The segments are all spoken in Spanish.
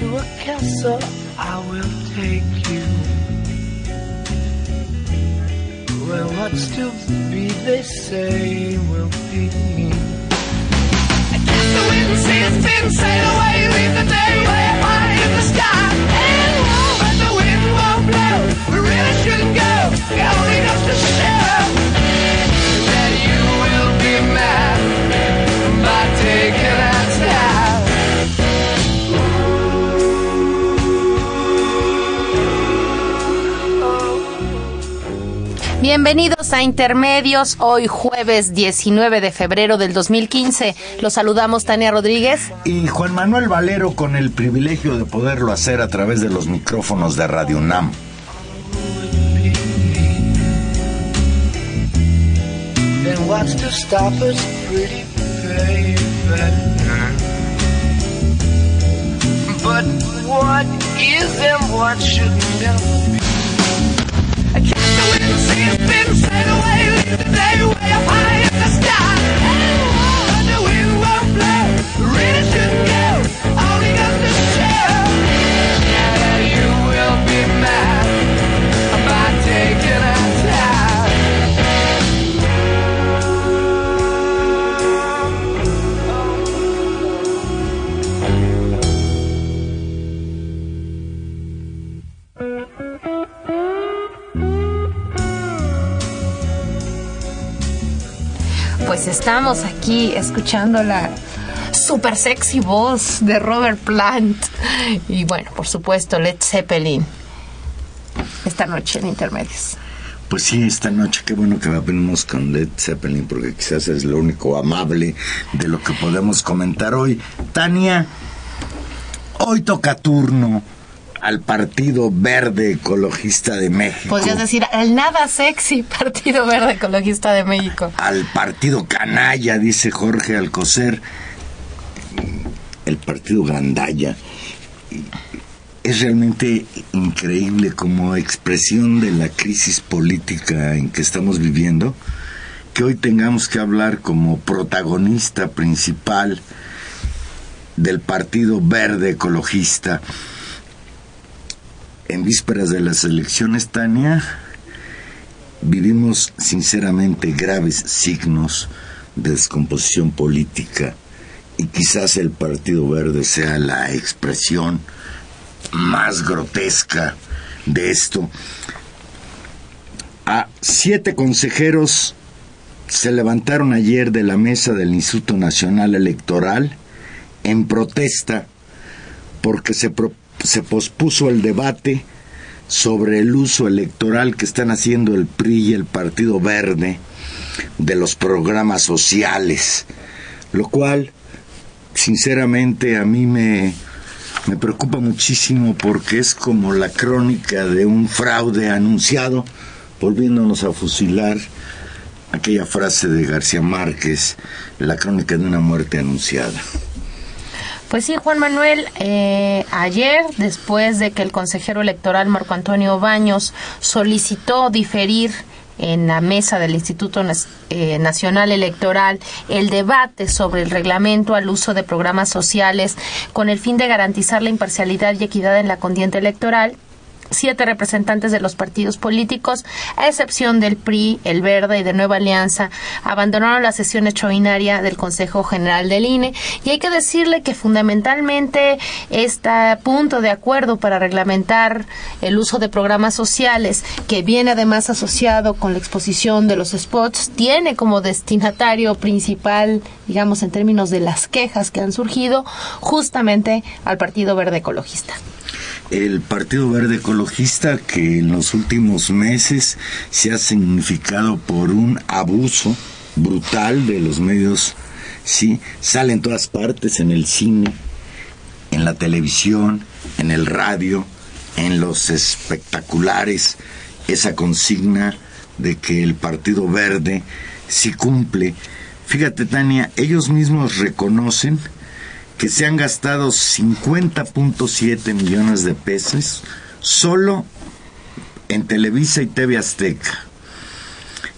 To a castle I will take you. Where what's to be, they say, will be. The wind sails thin, sail away, leave the day way high in the sky. And oh, but the wind won't blow. We really shouldn't go. It only goes to show that you will be mad by taking Bienvenidos a Intermedios, hoy jueves 19 de febrero del 2015. Los saludamos Tania Rodríguez. Y Juan Manuel Valero con el privilegio de poderlo hacer a través de los micrófonos de Radio UNAM. Then what's to stop us, pretty baby? But what is and what should never be? you've been set away. Estamos aquí escuchando la super sexy voz de Robert Plant. Y bueno, por supuesto, Led Zeppelin. Esta noche en Intermedios. Pues sí, esta noche qué bueno que venimos con Led Zeppelin porque quizás es lo único amable de lo que podemos comentar hoy. Tania, hoy toca turno al Partido Verde Ecologista de México. Podrías decir el nada sexy Partido Verde Ecologista de México. Al Partido Canalla, dice Jorge Alcocer. El Partido Gandaya. Es realmente increíble como expresión de la crisis política en que estamos viviendo, que hoy tengamos que hablar como protagonista principal del Partido Verde Ecologista. En vísperas de las elecciones, Tania, vivimos sinceramente graves signos de descomposición política y quizás el Partido Verde sea la expresión más grotesca de esto. A siete consejeros se levantaron ayer de la mesa del Instituto Nacional Electoral en protesta porque se, pro- se pospuso el debate sobre el uso electoral que están haciendo el PRI y el Partido Verde de los programas sociales, lo cual sinceramente a mí me, me preocupa muchísimo porque es como la crónica de un fraude anunciado, volviéndonos a fusilar aquella frase de García Márquez, la crónica de una muerte anunciada. Pues sí, Juan Manuel, eh, ayer, después de que el consejero electoral Marco Antonio Baños solicitó diferir en la mesa del Instituto eh, Nacional Electoral el debate sobre el reglamento al uso de programas sociales con el fin de garantizar la imparcialidad y equidad en la contienda electoral, siete representantes de los partidos políticos, a excepción del PRI, el Verde y de Nueva Alianza, abandonaron la sesión extraordinaria del Consejo General del INE. Y hay que decirle que fundamentalmente este punto de acuerdo para reglamentar el uso de programas sociales, que viene además asociado con la exposición de los spots, tiene como destinatario principal, digamos en términos de las quejas que han surgido, justamente al Partido Verde Ecologista. El Partido Verde Ecologista que en los últimos meses se ha significado por un abuso brutal de los medios ¿sí? Sale en todas partes, en el cine, en la televisión, en el radio, en los espectaculares, esa consigna de que el Partido Verde sí cumple. Fíjate, Tania, ellos mismos reconocen que se han gastado 50.7 millones de pesos solo en Televisa y TV Azteca.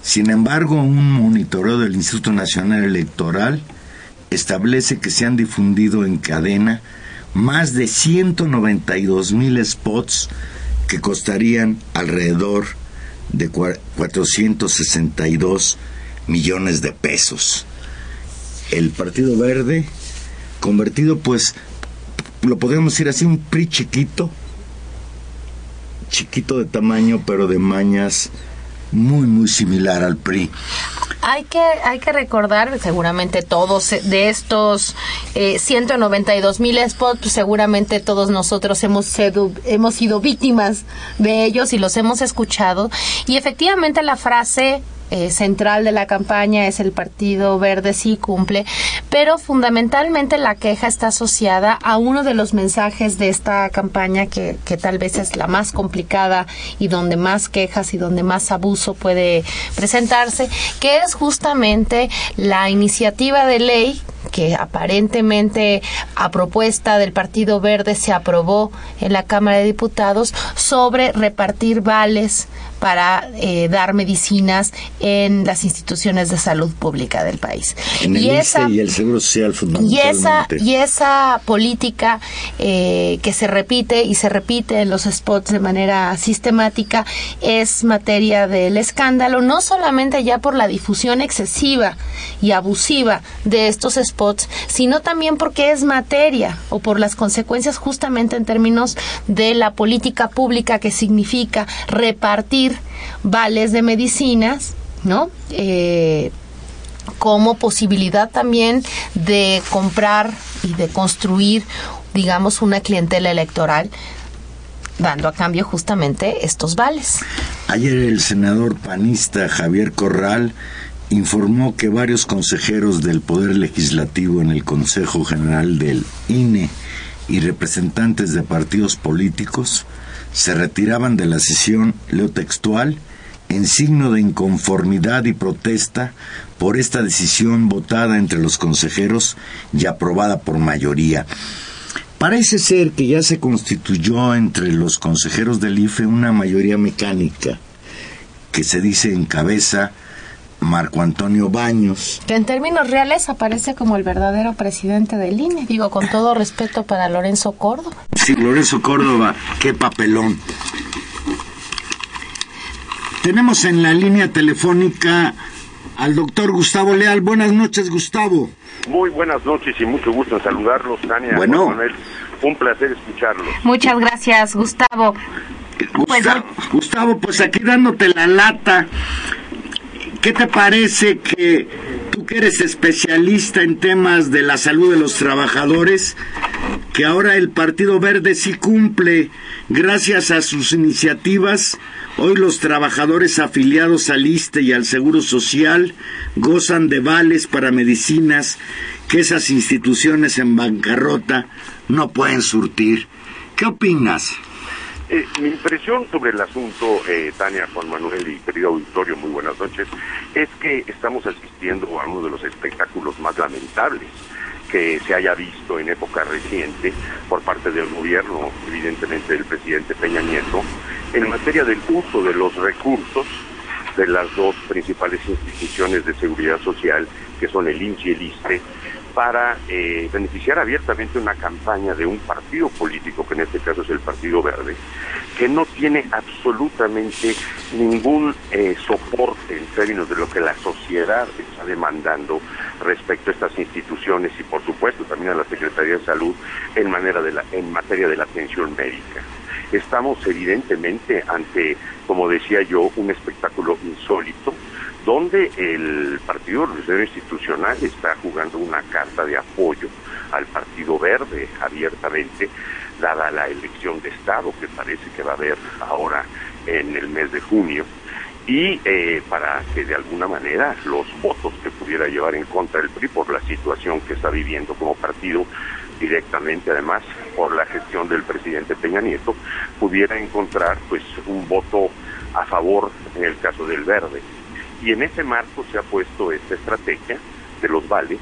Sin embargo, un monitoreo del Instituto Nacional Electoral establece que se han difundido en cadena más de 192 mil spots que costarían alrededor de 462 millones de pesos. El Partido Verde, convertido pues, lo podríamos decir así, un PRI chiquito, chiquito de tamaño, pero de mañas muy, muy similar al PRI. Hay que, hay que recordar, seguramente todos de estos eh, 192 mil spots, pues seguramente todos nosotros hemos sido, hemos sido víctimas de ellos y los hemos escuchado. Y efectivamente la frase eh, central de la campaña es el Partido Verde sí cumple, pero fundamentalmente la queja está asociada a uno de los mensajes de esta campaña que, que tal vez es la más complicada y donde más quejas y donde más abuso puede presentarse, que es justamente la iniciativa de ley que aparentemente a propuesta del Partido Verde se aprobó en la Cámara de Diputados sobre repartir vales para eh, dar medicinas en las instituciones de salud pública del país. En y ISSSTE esa y el Seguro Social y fundamentalmente. esa, y esa política eh, que se repite y se repite en los spots de manera sistemática es materia del escándalo, no solamente ya por la difusión excesiva y abusiva de estos spots, sino también porque es materia o por las consecuencias justamente en términos de la política pública que significa repartir vales de medicinas, ¿no? Eh, como posibilidad también de comprar y de construir, digamos, una clientela electoral, dando a cambio justamente estos vales. Ayer el senador panista Javier Corral informó que varios consejeros del Poder Legislativo en el Consejo General del INE y representantes de partidos políticos se retiraban de la sesión, leo textual, en signo de inconformidad y protesta por esta decisión votada entre los consejeros y aprobada por mayoría. Parece ser que ya se constituyó entre los consejeros del IFE una mayoría mecánica que se dice encabeza Marco Antonio Baños. Que en términos reales aparece como el verdadero presidente del INE, digo con todo respeto para Lorenzo Córdoba. Sí, Lorenzo Córdoba, qué papelón. Tenemos en la línea telefónica al doctor Gustavo Leal. Buenas noches, Gustavo. Muy buenas noches y mucho gusto en saludarlos, Tania. Bueno. Manuel. Un placer escucharlos. Muchas gracias, Gustavo. Pues, Gustavo, Gustavo, pues aquí dándote la lata, ¿qué te parece que tú que eres especialista en temas de la salud de los trabajadores, que ahora el Partido Verde sí cumple gracias a sus iniciativas? Hoy los trabajadores afiliados al ISTE y al Seguro Social gozan de vales para medicinas que esas instituciones en bancarrota no pueden surtir. ¿Qué opinas? Eh, mi impresión sobre el asunto, eh, Tania, Juan Manuel y querido auditorio, muy buenas noches, es que estamos asistiendo a uno de los espectáculos más lamentables que se haya visto en época reciente por parte del gobierno, evidentemente del presidente Peña Nieto, en materia del uso de los recursos de las dos principales instituciones de seguridad social, que son el INSS y el ISTE, para eh, beneficiar abiertamente una campaña de un partido político, que en este caso es el Partido Verde, que no tiene absolutamente ningún eh, soporte en términos de lo que la sociedad está demandando respecto a estas instituciones y por supuesto también a la Secretaría de Salud en, manera de la, en materia de la atención médica. Estamos evidentemente ante, como decía yo, un espectáculo insólito, donde el Partido Revolucionario Institucional está jugando una carta de apoyo al Partido Verde abiertamente, dada la elección de Estado que parece que va a haber ahora en el mes de junio. y eh, para que de alguna manera los votos que pudiera llevar en contra el PRI por la situación que está viviendo como partido directamente además por la gestión del presidente Peña Nieto pudiera encontrar pues un voto a favor en el caso del verde y en ese marco se ha puesto esta estrategia de los vales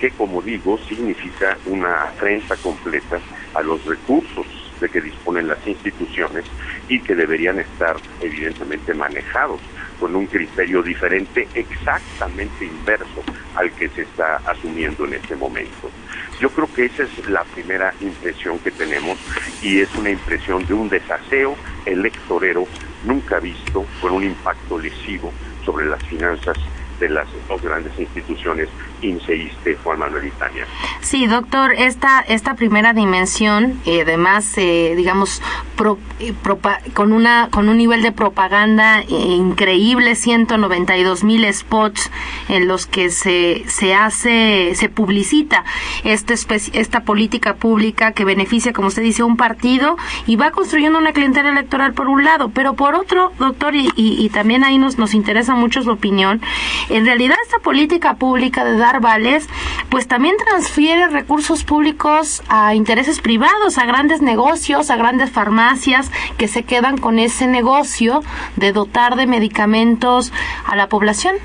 que como digo significa una afrenta completa a los recursos de que disponen las instituciones y que deberían estar evidentemente manejados con un criterio diferente, exactamente inverso al que se está asumiendo en este momento. Yo creo que esa es la primera impresión que tenemos y es una impresión de un desaseo electorero nunca visto con un impacto lesivo sobre las finanzas de las dos grandes instituciones INSEISTE Juan Manuel. Sí, doctor, esta, esta primera dimensión, eh, además, eh, digamos, eh, con, una, con un nivel de propaganda increíble, 192 mil spots en los que se, se hace, se publicita esta, esta política pública que beneficia, como usted dice, un partido y va construyendo una clientela electoral por un lado, pero por otro, doctor, y, y también ahí nos, nos interesa mucho su opinión, en realidad esta política pública de dar pues también transfiere recursos públicos a intereses privados, a grandes negocios, a grandes farmacias que se quedan con ese negocio de dotar de medicamentos a la población.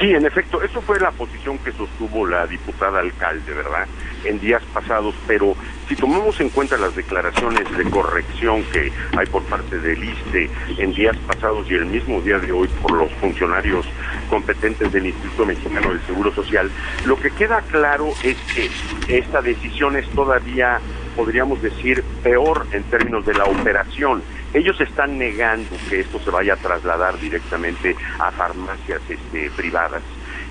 Sí, en efecto, eso fue la posición que sostuvo la diputada alcalde, ¿verdad? En días pasados, pero si tomamos en cuenta las declaraciones de corrección que hay por parte del ISTE en días pasados y el mismo día de hoy por los funcionarios competentes del Instituto Mexicano del Seguro Social, lo que queda claro es que esta decisión es todavía, podríamos decir, peor en términos de la operación. Ellos están negando que esto se vaya a trasladar directamente a farmacias este, privadas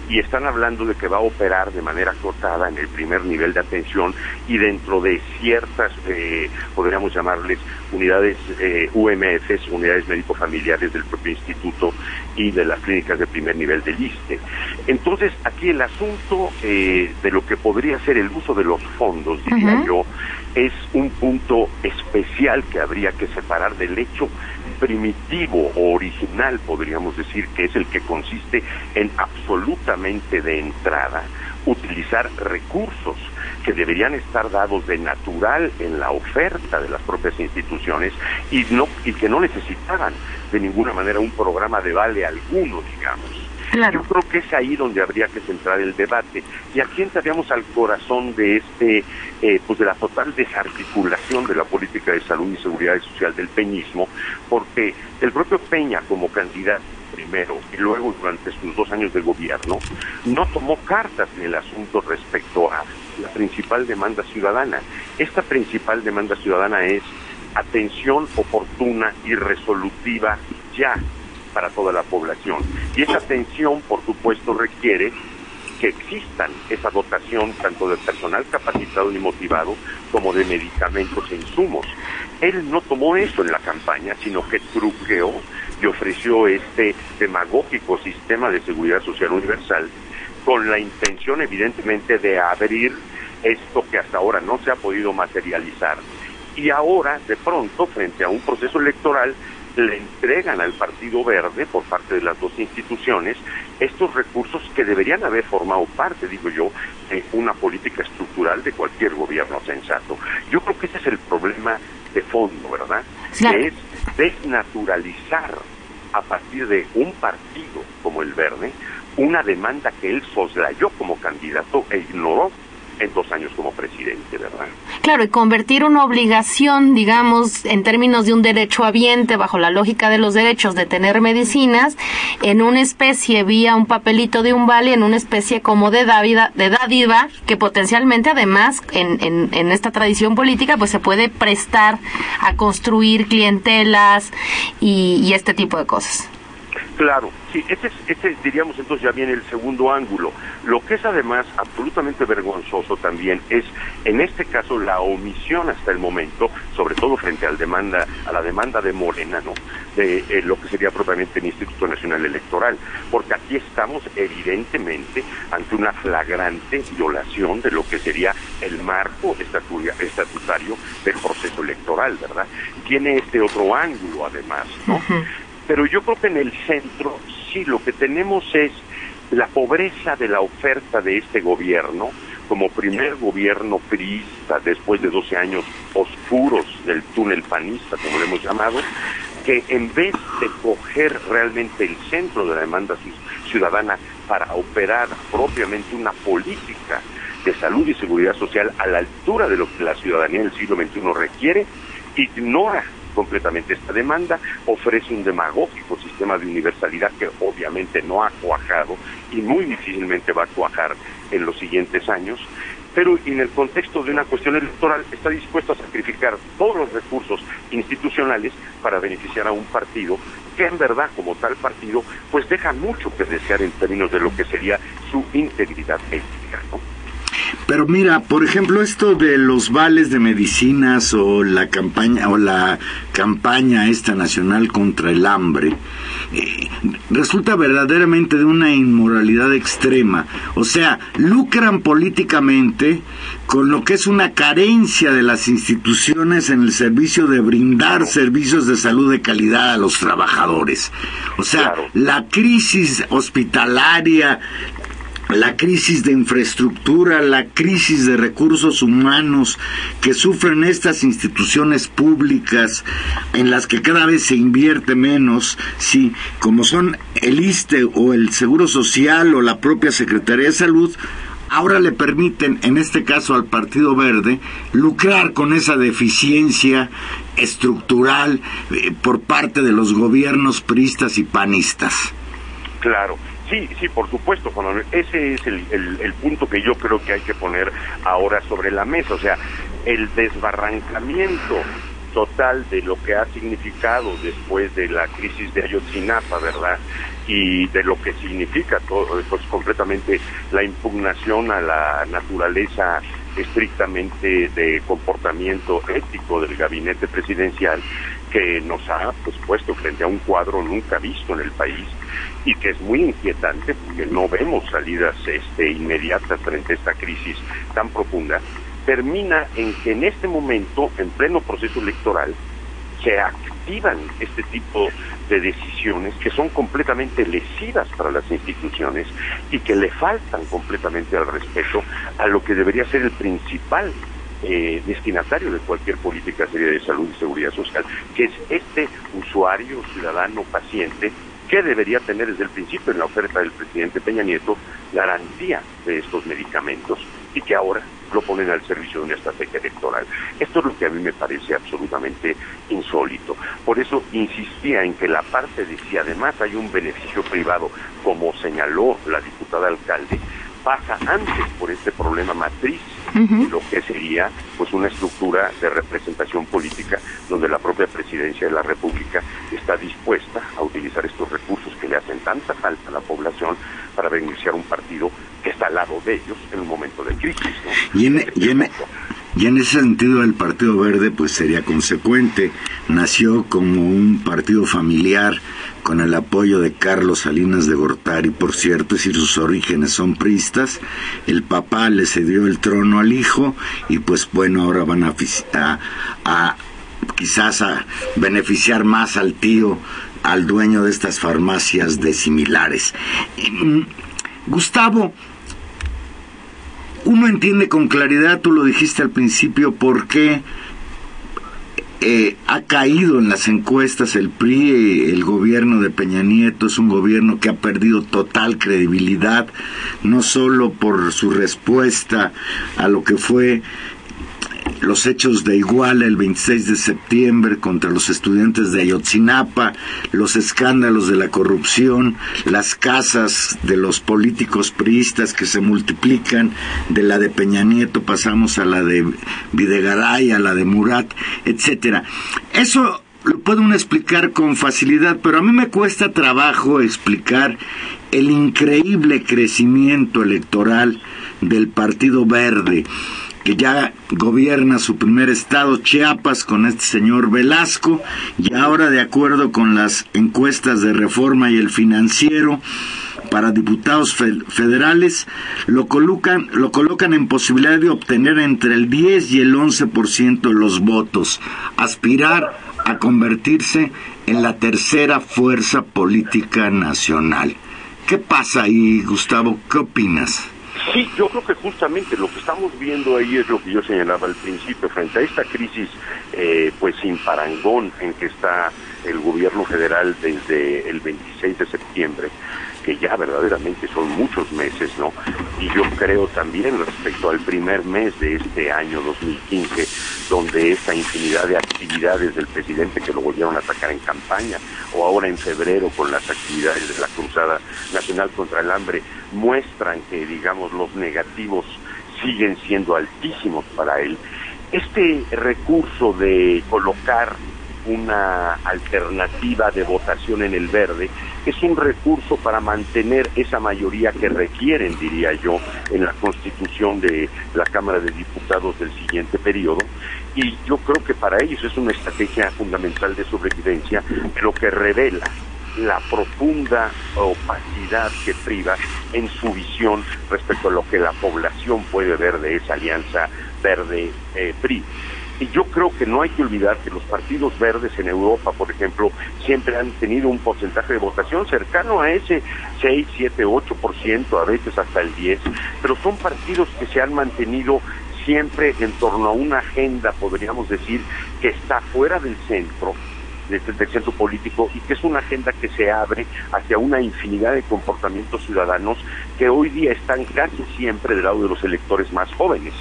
y están hablando de que va a operar de manera acotada en el primer nivel de atención y dentro de ciertas, eh, podríamos llamarles unidades eh, UMFs, unidades médico-familiares del propio instituto y de las clínicas de primer nivel del ISTE. Entonces, aquí el asunto eh, de lo que podría ser el uso de los fondos, diría yo, es un punto especial que habría que separar del hecho primitivo o original, podríamos decir, que es el que consiste en absolutamente de entrada utilizar recursos que deberían estar dados de natural en la oferta de las propias instituciones y no y que no necesitaban de ninguna manera un programa de vale alguno, digamos. Yo creo que es ahí donde habría que centrar el debate. Y aquí entraríamos al corazón de este, eh, pues de la total desarticulación de la política de salud y seguridad social del peñismo, porque el propio Peña como candidato primero y luego durante sus dos años de gobierno, no tomó cartas en el asunto respecto a la principal demanda ciudadana. Esta principal demanda ciudadana es atención oportuna y resolutiva ya para toda la población. Y esa atención, por supuesto, requiere que existan esa dotación tanto de personal capacitado y motivado como de medicamentos e insumos. Él no tomó eso en la campaña, sino que truqueó y ofreció este demagógico sistema de seguridad social universal con la intención evidentemente de abrir esto que hasta ahora no se ha podido materializar. Y ahora, de pronto, frente a un proceso electoral, le entregan al Partido Verde por parte de las dos instituciones estos recursos que deberían haber formado parte, digo yo, de una política estructural de cualquier gobierno sensato. Yo creo que ese es el problema de fondo, ¿verdad? Que es desnaturalizar a partir de un partido como el Verde una demanda que él soslayó como candidato e ignoró en dos años como presidente, ¿verdad? Claro, y convertir una obligación, digamos, en términos de un derecho habiente, bajo la lógica de los derechos de tener medicinas, en una especie, vía un papelito de un vale, en una especie como de dádiva, de dádiva que potencialmente, además, en, en, esta tradición política, pues se puede prestar a construir clientelas y, y este tipo de cosas. Claro, sí, ese, es, ese diríamos entonces ya viene el segundo ángulo. Lo que es además absolutamente vergonzoso también es, en este caso, la omisión hasta el momento, sobre todo frente al demanda, a la demanda de Morena, ¿no? De eh, lo que sería propiamente el Instituto Nacional Electoral, porque aquí estamos evidentemente ante una flagrante violación de lo que sería el marco estatutario del proceso electoral, ¿verdad? Tiene este otro ángulo además, ¿no? Pero yo creo que en el centro sí lo que tenemos es la pobreza de la oferta de este gobierno como primer gobierno priista después de 12 años oscuros del túnel panista, como lo hemos llamado, que en vez de coger realmente el centro de la demanda ciudadana para operar propiamente una política de salud y seguridad social a la altura de lo que la ciudadanía del siglo XXI requiere, ignora completamente esta demanda, ofrece un demagógico sistema de universalidad que obviamente no ha cuajado y muy difícilmente va a cuajar en los siguientes años, pero en el contexto de una cuestión electoral está dispuesto a sacrificar todos los recursos institucionales para beneficiar a un partido que en verdad como tal partido pues deja mucho que desear en términos de lo que sería su integridad ética. Pero mira, por ejemplo, esto de los vales de medicinas o la campaña o la campaña esta nacional contra el hambre eh, resulta verdaderamente de una inmoralidad extrema. O sea, lucran políticamente con lo que es una carencia de las instituciones en el servicio de brindar servicios de salud de calidad a los trabajadores. O sea, la crisis hospitalaria, la crisis de infraestructura, la crisis de recursos humanos que sufren estas instituciones públicas en las que cada vez se invierte menos, sí, como son el ISTE o el Seguro Social o la propia Secretaría de Salud, ahora le permiten, en este caso al Partido Verde, lucrar con esa deficiencia estructural eh, por parte de los gobiernos priistas y panistas. Claro. Sí, sí, por supuesto, Juan. Ese es el, el, punto que yo creo que hay que poner ahora sobre la mesa. O sea, el desbarrancamiento total de lo que ha significado después de la crisis de Ayotzinapa, ¿verdad? Y de lo que significa todo, pues completamente la impugnación a la naturaleza estrictamente de comportamiento ético del gabinete presidencial que nos ha pues, puesto frente a un cuadro nunca visto en el país y que es muy inquietante porque no vemos salidas este, inmediatas frente a esta crisis tan profunda, termina en que en este momento, en pleno proceso electoral, se activan este tipo de decisiones que son completamente lesivas para las instituciones y que le faltan completamente al respeto a lo que debería ser el principal eh, destinatario de cualquier política seria de salud y seguridad social, que es este usuario, ciudadano, paciente, que debería tener desde el principio en la oferta del presidente Peña Nieto garantía de estos medicamentos y que ahora lo ponen al servicio de una estrategia electoral. Esto es lo que a mí me parece absolutamente insólito. Por eso insistía en que la parte de si además hay un beneficio privado, como señaló la diputada alcalde, pasa antes por este problema matriz lo que sería pues una estructura de representación política donde la propia presidencia de la República está dispuesta a utilizar estos recursos que le hacen tanta falta a la población para beneficiar un partido que está al lado de ellos en un momento de crisis. Y, en, y, en, y en ese sentido el Partido Verde pues sería consecuente, nació como un partido familiar con el apoyo de Carlos Salinas de Gortari, por cierto, decir, sus orígenes son pristas, el papá le cedió el trono al hijo y pues bueno, ahora van a, a, quizás a beneficiar más al tío, al dueño de estas farmacias de similares. Mm, Gustavo, uno entiende con claridad, tú lo dijiste al principio, por qué eh, ha caído en las encuestas el PRI, el gobierno de Peña Nieto es un gobierno que ha perdido total credibilidad, no solo por su respuesta a lo que fue los hechos de Iguala el 26 de septiembre contra los estudiantes de Ayotzinapa, los escándalos de la corrupción, las casas de los políticos priistas que se multiplican, de la de Peña Nieto pasamos a la de Videgaray, a la de Murat, etcétera. Eso lo puede uno explicar con facilidad, pero a mí me cuesta trabajo explicar el increíble crecimiento electoral del Partido Verde que ya gobierna su primer estado, Chiapas, con este señor Velasco, y ahora de acuerdo con las encuestas de reforma y el financiero, para diputados federales lo colocan, lo colocan en posibilidad de obtener entre el 10 y el 11% de los votos, aspirar a convertirse en la tercera fuerza política nacional. ¿Qué pasa ahí, Gustavo? ¿Qué opinas? Sí, yo creo que justamente lo que estamos viendo ahí es lo que yo señalaba al principio, frente a esta crisis eh, pues sin parangón en que está el gobierno federal desde el 26 de septiembre, que ya verdaderamente son muchos meses, ¿no? Y yo creo también respecto al primer mes de este año 2015, donde esta infinidad de actividades del presidente que lo volvieron a atacar en campaña, o ahora en febrero con las actividades de la Cruzada Nacional contra el Hambre, muestran que, digamos, los negativos siguen siendo altísimos para él. Este recurso de colocar una alternativa de votación en el verde es un recurso para mantener esa mayoría que requieren, diría yo, en la constitución de la Cámara de Diputados del siguiente periodo. Y yo creo que para ellos es una estrategia fundamental de sobrevivencia, lo que revela la profunda opacidad que priva en su visión respecto a lo que la población puede ver de esa alianza verde-PRI. Y yo creo que no hay que olvidar que los partidos verdes en Europa, por ejemplo, siempre han tenido un porcentaje de votación cercano a ese 6, 7, 8%, a veces hasta el 10%, pero son partidos que se han mantenido siempre en torno a una agenda, podríamos decir, que está fuera del centro, del, del centro político y que es una agenda que se abre hacia una infinidad de comportamientos ciudadanos que hoy día están casi siempre del lado de los electores más jóvenes.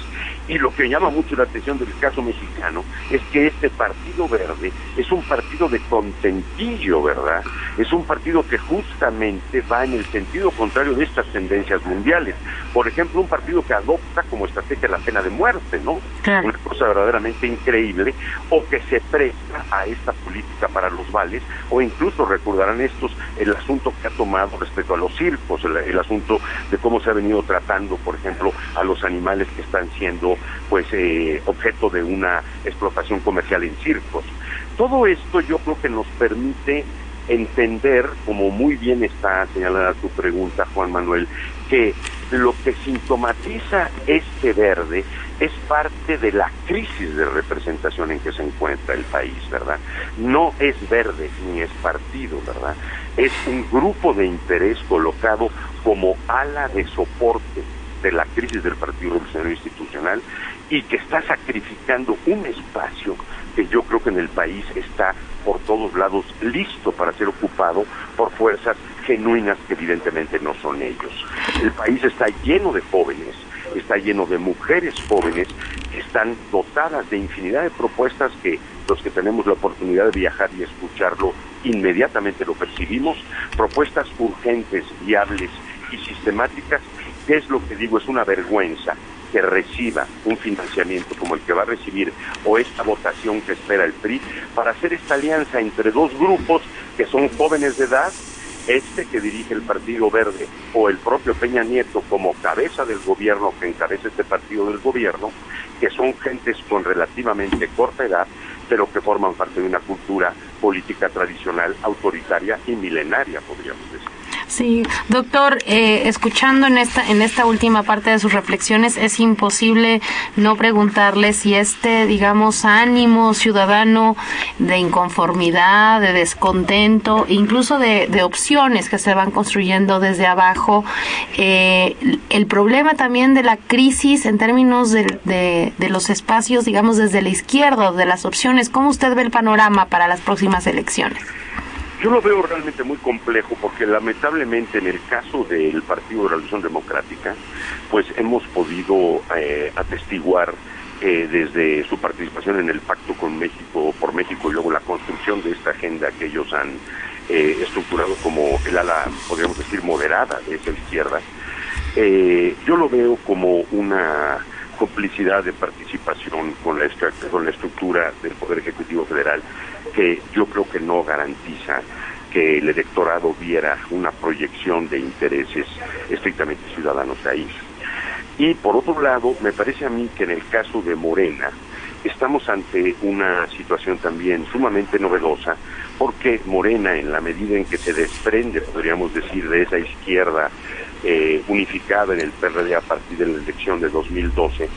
Y lo que llama mucho la atención del caso mexicano es que este Partido Verde es un partido de contentillo, ¿verdad? Es un partido que justamente va en el sentido contrario de estas tendencias mundiales. Por ejemplo, un partido que adopta como estrategia la pena de muerte, ¿no? Claro. Una cosa verdaderamente increíble, o que se presta a esta política para los vales, o incluso recordarán estos el asunto que ha tomado respecto a los circos, el, el asunto de cómo se ha venido tratando, por ejemplo, a los animales que están siendo pues eh, objeto de una explotación comercial en circos. Todo esto yo creo que nos permite entender, como muy bien está señalada tu pregunta, Juan Manuel, que lo que sintomatiza este verde es parte de la crisis de representación en que se encuentra el país, ¿verdad? No es verde ni es partido, ¿verdad? Es un grupo de interés colocado como ala de soporte de la crisis del Partido Revolucionario Institucional y que está sacrificando un espacio que yo creo que en el país está por todos lados listo para ser ocupado por fuerzas genuinas que evidentemente no son ellos. El país está lleno de jóvenes, está lleno de mujeres jóvenes que están dotadas de infinidad de propuestas que los que tenemos la oportunidad de viajar y escucharlo inmediatamente lo percibimos, propuestas urgentes, viables y sistemáticas ¿Qué es lo que digo? Es una vergüenza que reciba un financiamiento como el que va a recibir o esta votación que espera el PRI para hacer esta alianza entre dos grupos que son jóvenes de edad, este que dirige el Partido Verde o el propio Peña Nieto como cabeza del gobierno que encabeza este partido del gobierno, que son gentes con relativamente corta edad, pero que forman parte de una cultura política tradicional, autoritaria y milenaria, podríamos decir. Sí, doctor, eh, escuchando en esta en esta última parte de sus reflexiones es imposible no preguntarle si este, digamos, ánimo ciudadano de inconformidad, de descontento, incluso de, opciones que se van construyendo desde abajo, eh, el problema también de la crisis en términos de, de, de los espacios, digamos, desde la izquierda, de las opciones. ¿Cómo usted ve el panorama para las próximas elecciones? Yo lo veo realmente muy complejo porque lamentablemente en el caso del Partido de Revolución Democrática, pues hemos podido eh, atestiguar eh, desde su participación en el pacto con México, por México y luego la construcción de esta agenda que ellos han eh, estructurado como el ala, podríamos decir, moderada de esa izquierda, yo lo veo como una complicidad de participación con la, con la estructura del Poder Ejecutivo Federal que yo creo que no garantiza que el electorado viera una proyección de intereses estrictamente ciudadanos ahí. Y por otro lado, me parece a mí que en el caso de Morena estamos ante una situación también sumamente novedosa, porque Morena, en la medida en que se desprende, podríamos decir, de esa izquierda eh, unificada en el PRD a partir de la elección de 2012,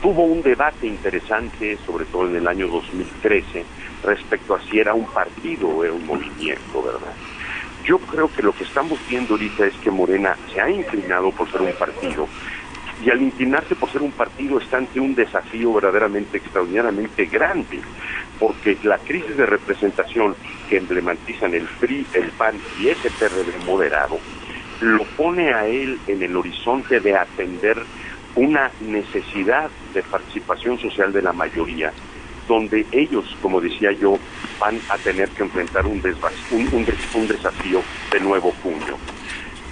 tuvo un debate interesante, sobre todo en el año 2013, respecto a si era un partido o era un movimiento, ¿verdad? Yo creo que lo que estamos viendo ahorita es que Morena se ha inclinado por ser un partido y al inclinarse por ser un partido está ante un desafío verdaderamente extraordinariamente grande, porque la crisis de representación que emblematizan el PRI, el PAN y ese PRD moderado, lo pone a él en el horizonte de atender una necesidad de participación social de la mayoría, donde ellos, como decía yo, van a tener que enfrentar un, un, un desafío de nuevo puño.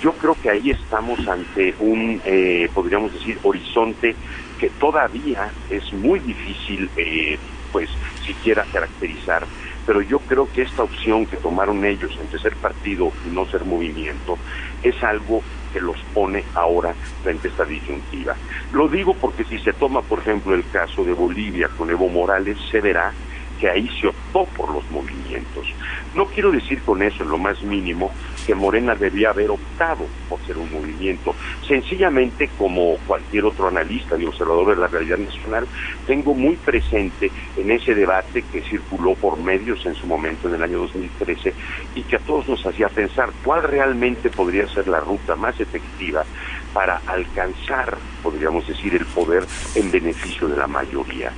Yo creo que ahí estamos ante un, eh, podríamos decir, horizonte que todavía es muy difícil, eh, pues, siquiera caracterizar, pero yo creo que esta opción que tomaron ellos entre ser partido y no ser movimiento es algo que los pone ahora frente a esta disyuntiva. Lo digo porque si se toma, por ejemplo, el caso de Bolivia con Evo Morales, se verá que ahí se optó por los movimientos. No quiero decir con eso en lo más mínimo que Morena debía haber optado por ser un movimiento. Sencillamente, como cualquier otro analista y observador de la realidad nacional, tengo muy presente en ese debate que circuló por medios en su momento en el año 2013 y que a todos nos hacía pensar cuál realmente podría ser la ruta más efectiva para alcanzar, podríamos decir, el poder en beneficio de la mayoría.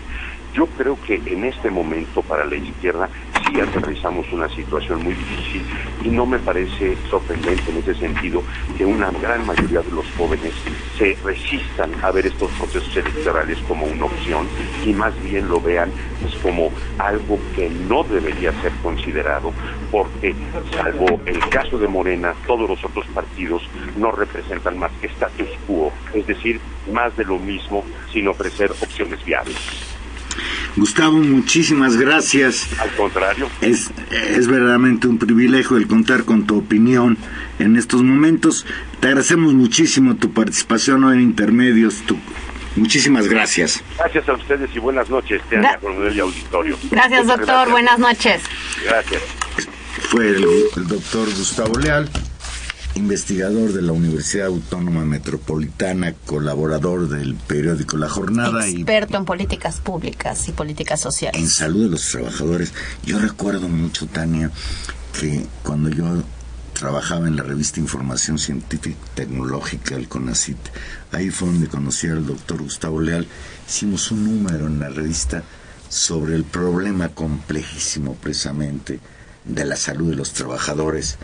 Yo creo que en este momento para la izquierda sí aterrizamos una situación muy difícil y no me parece sorprendente en ese sentido que una gran mayoría de los jóvenes se resistan a ver estos procesos electorales como una opción y más bien lo vean pues, como algo que no debería ser considerado porque salvo el caso de Morena, todos los otros partidos no representan más que status quo, es decir, más de lo mismo sin ofrecer opciones viables. Gustavo, muchísimas gracias. Al contrario, Es, es verdaderamente un privilegio el contar con tu opinión en estos momentos. Te agradecemos muchísimo tu participación hoy en Intermedios. Tu, muchísimas gracias. gracias a ustedes y buenas noches, Coronel y Auditorio. Gracias, Muchas doctor. gracias. Buenas noches. Gracias. Fue el, el doctor Gustavo Leal, investigador de la Universidad Autónoma Metropolitana, colaborador del periódico La Jornada y Experto en políticas públicas y políticas en sociales. salud de los trabajadores. Yo recuerdo mucho, Tania, que cuando yo trabajaba en la revista Información Científica y Tecnológica, el CONACIT, ahí fue donde conocí al doctor Gustavo Leal. Hicimos un número en la revista sobre el problema complejísimo precisamente de la salud de los trabajadores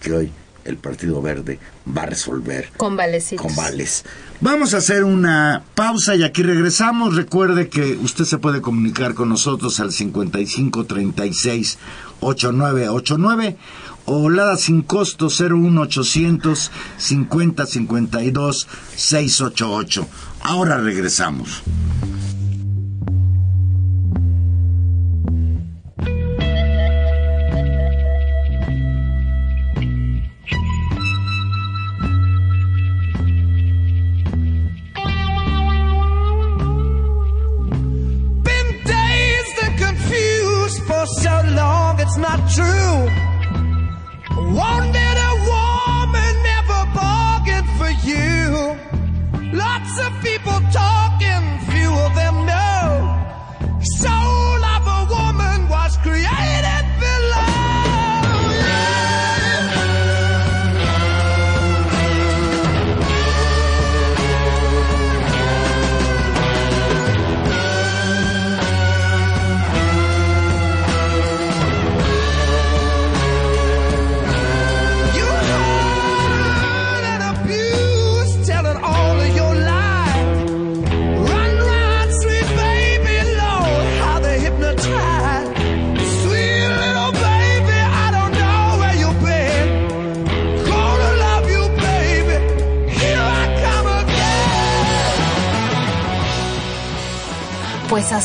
que hoy el Partido Verde va a resolver Convalecidos. con vales. Vamos a hacer una pausa y aquí regresamos. Recuerde que usted se puede comunicar con nosotros al 55 36 8989 o Lada sin costo 01800 50 52 688. Ahora regresamos. not true. One day.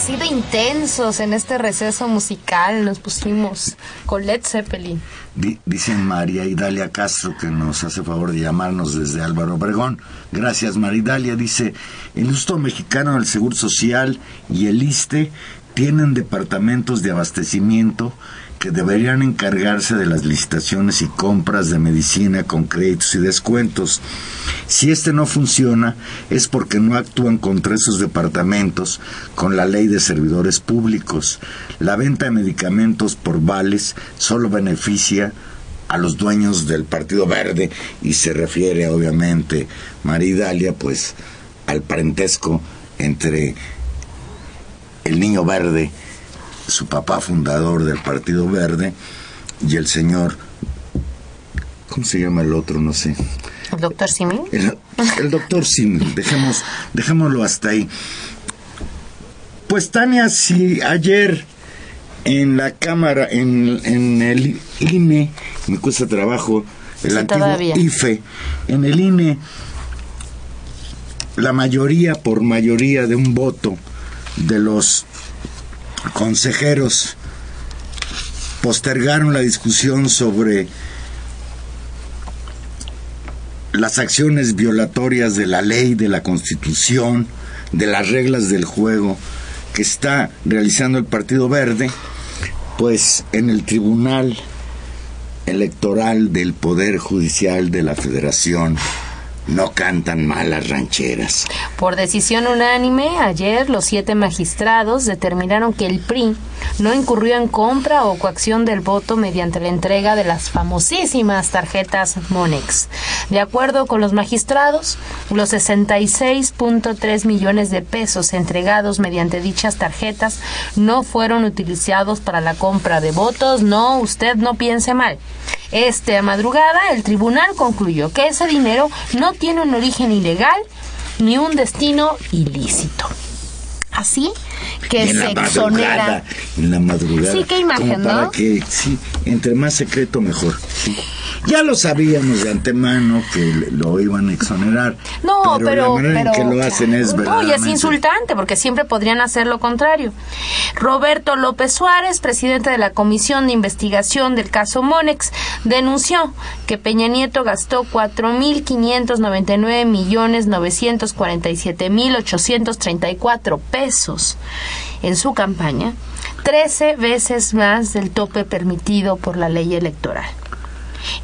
Así de intensos en este receso musical nos pusimos con Led Zeppelin. Dicen María Idalia Castro que nos hace favor de llamarnos desde Álvaro Obregón. Gracias, María Idalia. Dice, el Instituto Mexicano del Seguro Social y el ISTE tienen departamentos de abastecimiento que deberían encargarse de las licitaciones y compras de medicina con créditos y descuentos. Si este no funciona es porque no actúan contra esos departamentos con la ley de servidores públicos. La venta de medicamentos por vales solo beneficia a los dueños del Partido Verde y se refiere obviamente Maridalia pues al parentesco entre el niño verde, su papá fundador del Partido Verde, y el señor, ¿cómo se llama el otro? No sé. ¿El doctor Simi? El, el doctor Simil, dejemos, dejémoslo hasta ahí. Pues Tania, si ayer en la Cámara, en, en el INE, me cuesta trabajo, el Sí, antiguo todavía. IFE, en el INE, la mayoría, por mayoría de un voto de los consejeros, postergaron la discusión sobre las acciones violatorias de la ley, de la constitución, de las reglas del juego que está realizando el Partido Verde, pues en el Tribunal Electoral del Poder Judicial de la Federación no cantan malas rancheras. Por decisión unánime, ayer los siete magistrados determinaron que el PRI no incurrió en compra o coacción del voto mediante la entrega de las famosísimas tarjetas Monex. De acuerdo con los magistrados, los 66.3 millones de pesos entregados mediante dichas tarjetas no fueron utilizados para la compra de votos. No, usted no piense mal. Esta madrugada, el tribunal concluyó que ese dinero no tiene un origen ilegal ni un destino ilícito. Así que en se la exonera. en la madrugada. Sí, qué imagen, como para ¿no? que, sí, entre más secreto mejor. Ya lo sabíamos de antemano que lo iban a exonerar. No, pero, la manera en pero- que lo hacen es No, y es insultante porque siempre podrían hacer lo contrario. Roberto López Suárez, presidente de la Comisión de Investigación del caso Monex, denunció que Peña Nieto gastó 4.599 millones 947 mil 834 pesos en su campaña, 13 veces más del tope permitido por la ley electoral.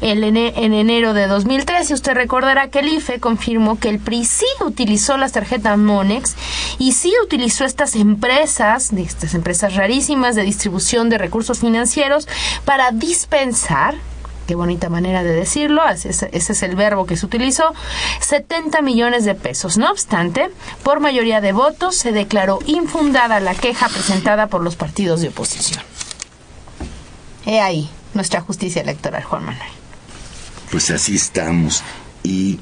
En enero de 2013, usted recordará que el IFE confirmó que el PRI sí utilizó las tarjetas Monex y sí utilizó estas empresas, estas empresas rarísimas de distribución de recursos financieros, para dispensar, qué bonita manera de decirlo, ese es, el verbo que se utilizó, 70 millones de pesos. No obstante, por mayoría de votos se declaró infundada la queja presentada por los partidos de oposición. He ahí nuestra justicia electoral, Juan Manuel. pues así estamos. Y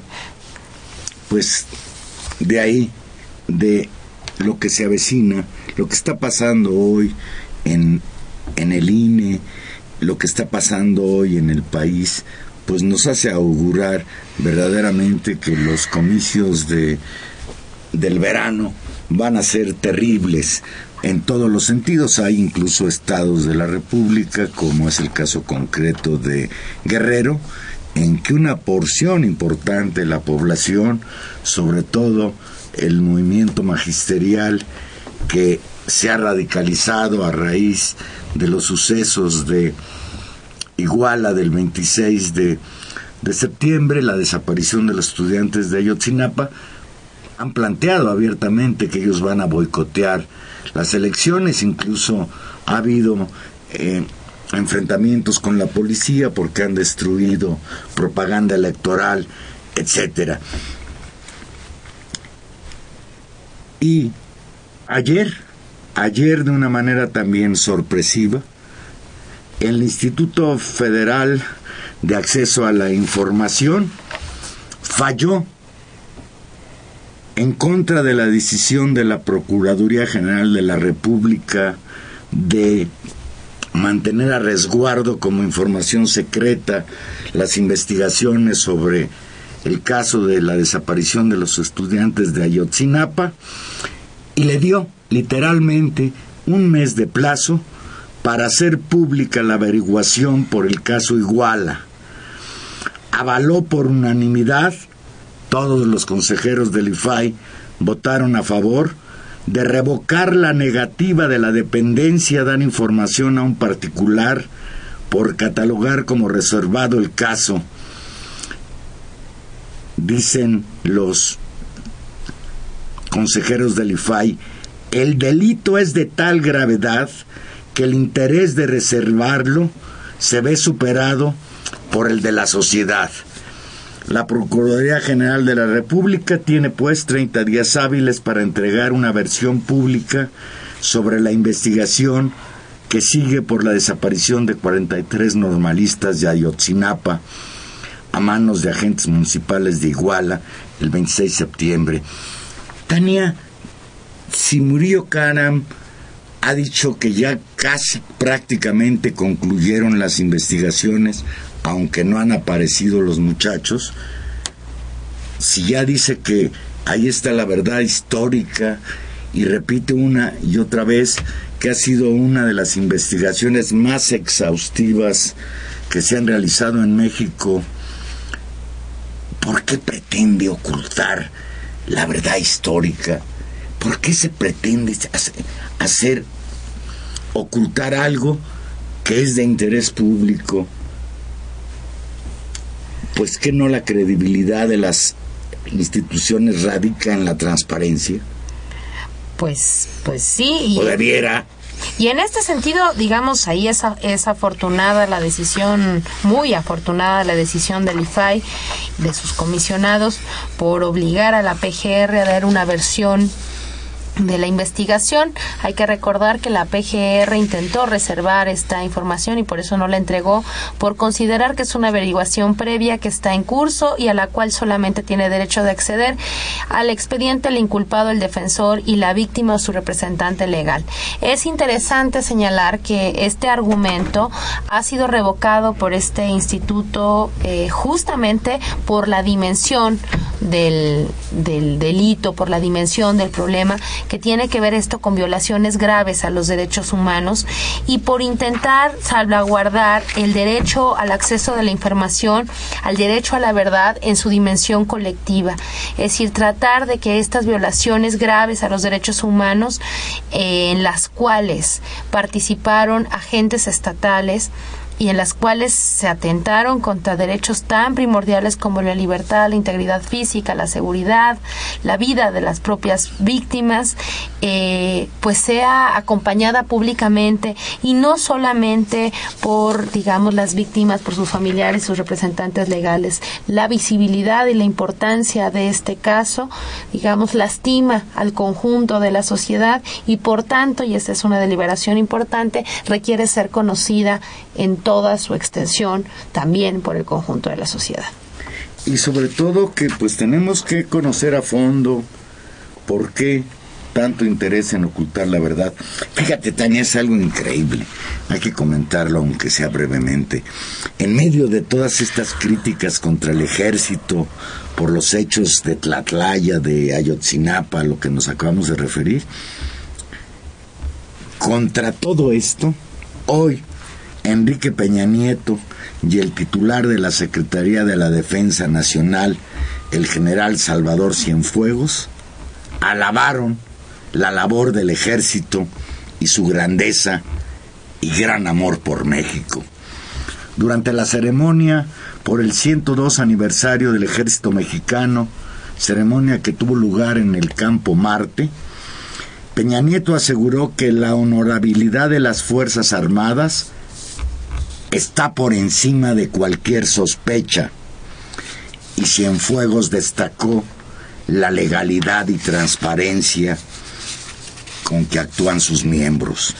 pues de ahí, de lo que se avecina, lo que está pasando hoy en, en el INE, lo que está pasando hoy en el país, pues nos hace augurar verdaderamente que los comicios de, del verano van a ser terribles en todos los sentidos. Hay incluso estados de la República, como es el caso concreto de Guerrero, en que una porción importante de la población, sobre todo el movimiento magisterial que se ha radicalizado a raíz de los sucesos de Iguala del 26 de, de septiembre, la desaparición de los estudiantes de Ayotzinapa, han planteado abiertamente que ellos van a boicotear las elecciones, incluso ha habido eh, enfrentamientos con la policía porque han destruido propaganda electoral, etcétera. Y ayer, ayer de una manera también sorpresiva, el Instituto Federal de Acceso a la Información falló en contra de la decisión de la Procuraduría General de la República de mantener a resguardo como información secreta las investigaciones sobre el caso de la desaparición de los estudiantes de Ayotzinapa y le dio literalmente un mes de plazo para hacer pública la averiguación por el caso Iguala. Avaló por unanimidad, todos los consejeros del IFAI votaron a favor de revocar la negativa de la dependencia dar información a un particular por catalogar como reservado el caso. Dicen los consejeros del IFAI, el delito es de tal gravedad que el interés de reservarlo se ve superado por el de la sociedad. La Procuraduría General de la República tiene pues 30 días hábiles para entregar una versión pública sobre la investigación que sigue por la desaparición de 43 normalistas de Ayotzinapa a manos de agentes municipales de Iguala el 26 de septiembre. Tania, si Murillo Karam ha dicho que ya casi prácticamente concluyeron las investigaciones, aunque no han aparecido los muchachos, si ya dice que ahí está la verdad histórica y repite una y otra vez que ha sido una de las investigaciones más exhaustivas que se han realizado en México, ¿por qué pretende ocultar la verdad histórica? ¿Por qué se pretende hacer, ocultar algo que es de interés público? Pues que no la credibilidad de las instituciones radica en la transparencia. Pues, pues sí. o debiera. Y en este sentido, digamos, ahí es, es afortunada la decisión, muy afortunada la decisión del IFAI, de sus comisionados, por obligar a la PGR a dar una versión de la investigación. Hay que recordar que la PGR intentó reservar esta información y por eso no la entregó, por considerar que es una averiguación previa que está en curso y a la cual solamente tiene derecho de acceder al expediente el inculpado, el defensor y la víctima o su representante legal. Es interesante señalar que este argumento ha sido revocado por este instituto eh, justamente por la dimensión del, del delito, por la dimensión del problema que tiene que ver esto con violaciones graves a los derechos humanos y por intentar salvaguardar el derecho al acceso de la información, al derecho a la verdad en su dimensión colectiva. Es decir, tratar de que estas violaciones graves a los derechos humanos eh, en las cuales participaron agentes estatales, y en las cuales se atentaron contra derechos tan primordiales como la libertad, la integridad física, la seguridad, la vida de las propias víctimas, eh, pues sea acompañada públicamente y no solamente por, digamos, las víctimas, por sus familiares, sus representantes legales. La visibilidad y la importancia de este caso, digamos, lastima al conjunto de la sociedad y por tanto, y esta es una deliberación importante, requiere ser conocida en toda su extensión también por el conjunto de la sociedad. Y sobre todo que pues tenemos que conocer a fondo por qué tanto interés en ocultar la verdad. Fíjate, Tania, es algo increíble. Hay que comentarlo, aunque sea brevemente. En medio de todas estas críticas contra el ejército por los hechos de Tlatlaya, de Ayotzinapa, lo que nos acabamos de referir, contra todo esto, hoy Enrique Peña Nieto y el titular de la Secretaría de la Defensa Nacional, el general Salvador Cienfuegos, alabaron la labor del ejército y su grandeza y gran amor por México. Durante la ceremonia por el 102 aniversario del ejército mexicano, ceremonia que tuvo lugar en el campo Marte, Peña Nieto aseguró que la honorabilidad de las Fuerzas Armadas está por encima de cualquier sospecha y Cienfuegos destacó la legalidad y transparencia con que actúan sus miembros.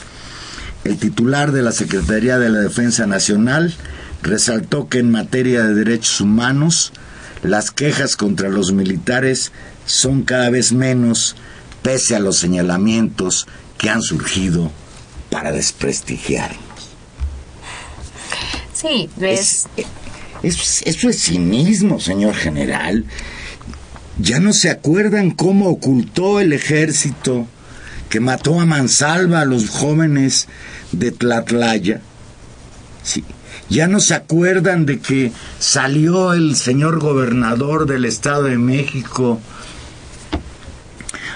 El titular de la Secretaría de la Defensa Nacional resaltó que en materia de derechos humanos las quejas contra los militares son cada vez menos pese a los señalamientos que han surgido para desprestigiar. Sí, ves. Es, eso es cinismo, señor general. ¿Ya no se acuerdan cómo ocultó el ejército que mató a mansalva a los jóvenes de Tlatlaya? Sí. ¿Ya no se acuerdan de que salió el señor gobernador del Estado de México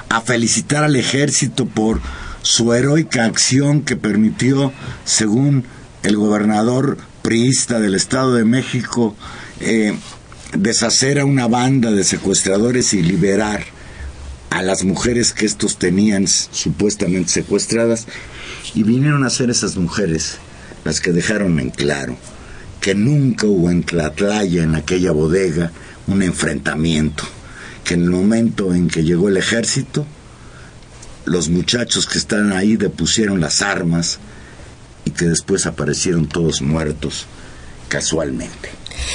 a felicitar al ejército por su heroica acción que permitió, según el gobernador priista del Estado de México, eh, deshacer a una banda de secuestradores y liberar a las mujeres que estos tenían supuestamente secuestradas. Y vinieron a ser esas mujeres las que dejaron en claro que nunca hubo en Tlatlaya, en aquella bodega, un enfrentamiento, que en el momento en que llegó el ejército, los muchachos que estaban ahí depusieron las armas y que después aparecieron todos muertos casualmente.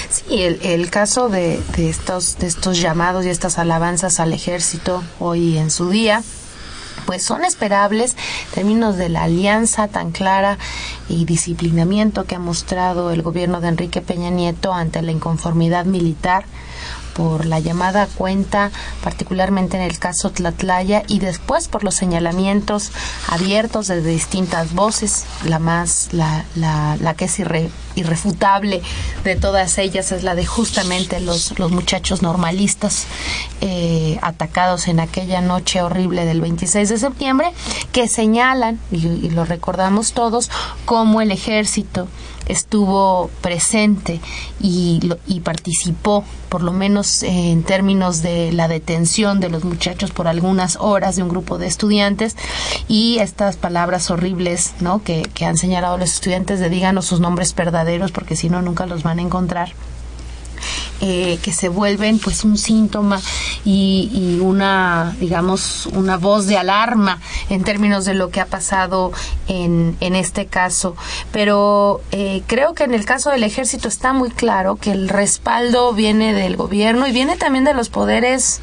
Sí, el, el caso de, de, estos, de estos llamados y estas alabanzas al ejército hoy en su día, pues son esperables en términos de la alianza tan clara y disciplinamiento que ha mostrado el gobierno de Enrique Peña Nieto ante la inconformidad militar por la llamada cuenta, particularmente en el caso Tlatlaya, y después por los señalamientos abiertos de distintas voces. La más, la, la, la que es irrefutable de todas ellas es la de justamente los, los muchachos normalistas eh, atacados en aquella noche horrible del 26 de septiembre, que señalan, y, y lo recordamos todos, como el ejército estuvo presente y, y participó, por lo menos eh, en términos de la detención de los muchachos por algunas horas de un grupo de estudiantes y estas palabras horribles ¿no? que, que han señalado los estudiantes de díganos sus nombres verdaderos porque si no nunca los van a encontrar eh, que se vuelven pues un síntoma y, y, una digamos una voz de alarma en términos de lo que ha pasado en, en este caso. Pero eh, creo que en el caso del ejército está muy claro que el respaldo viene del gobierno y viene también de los poderes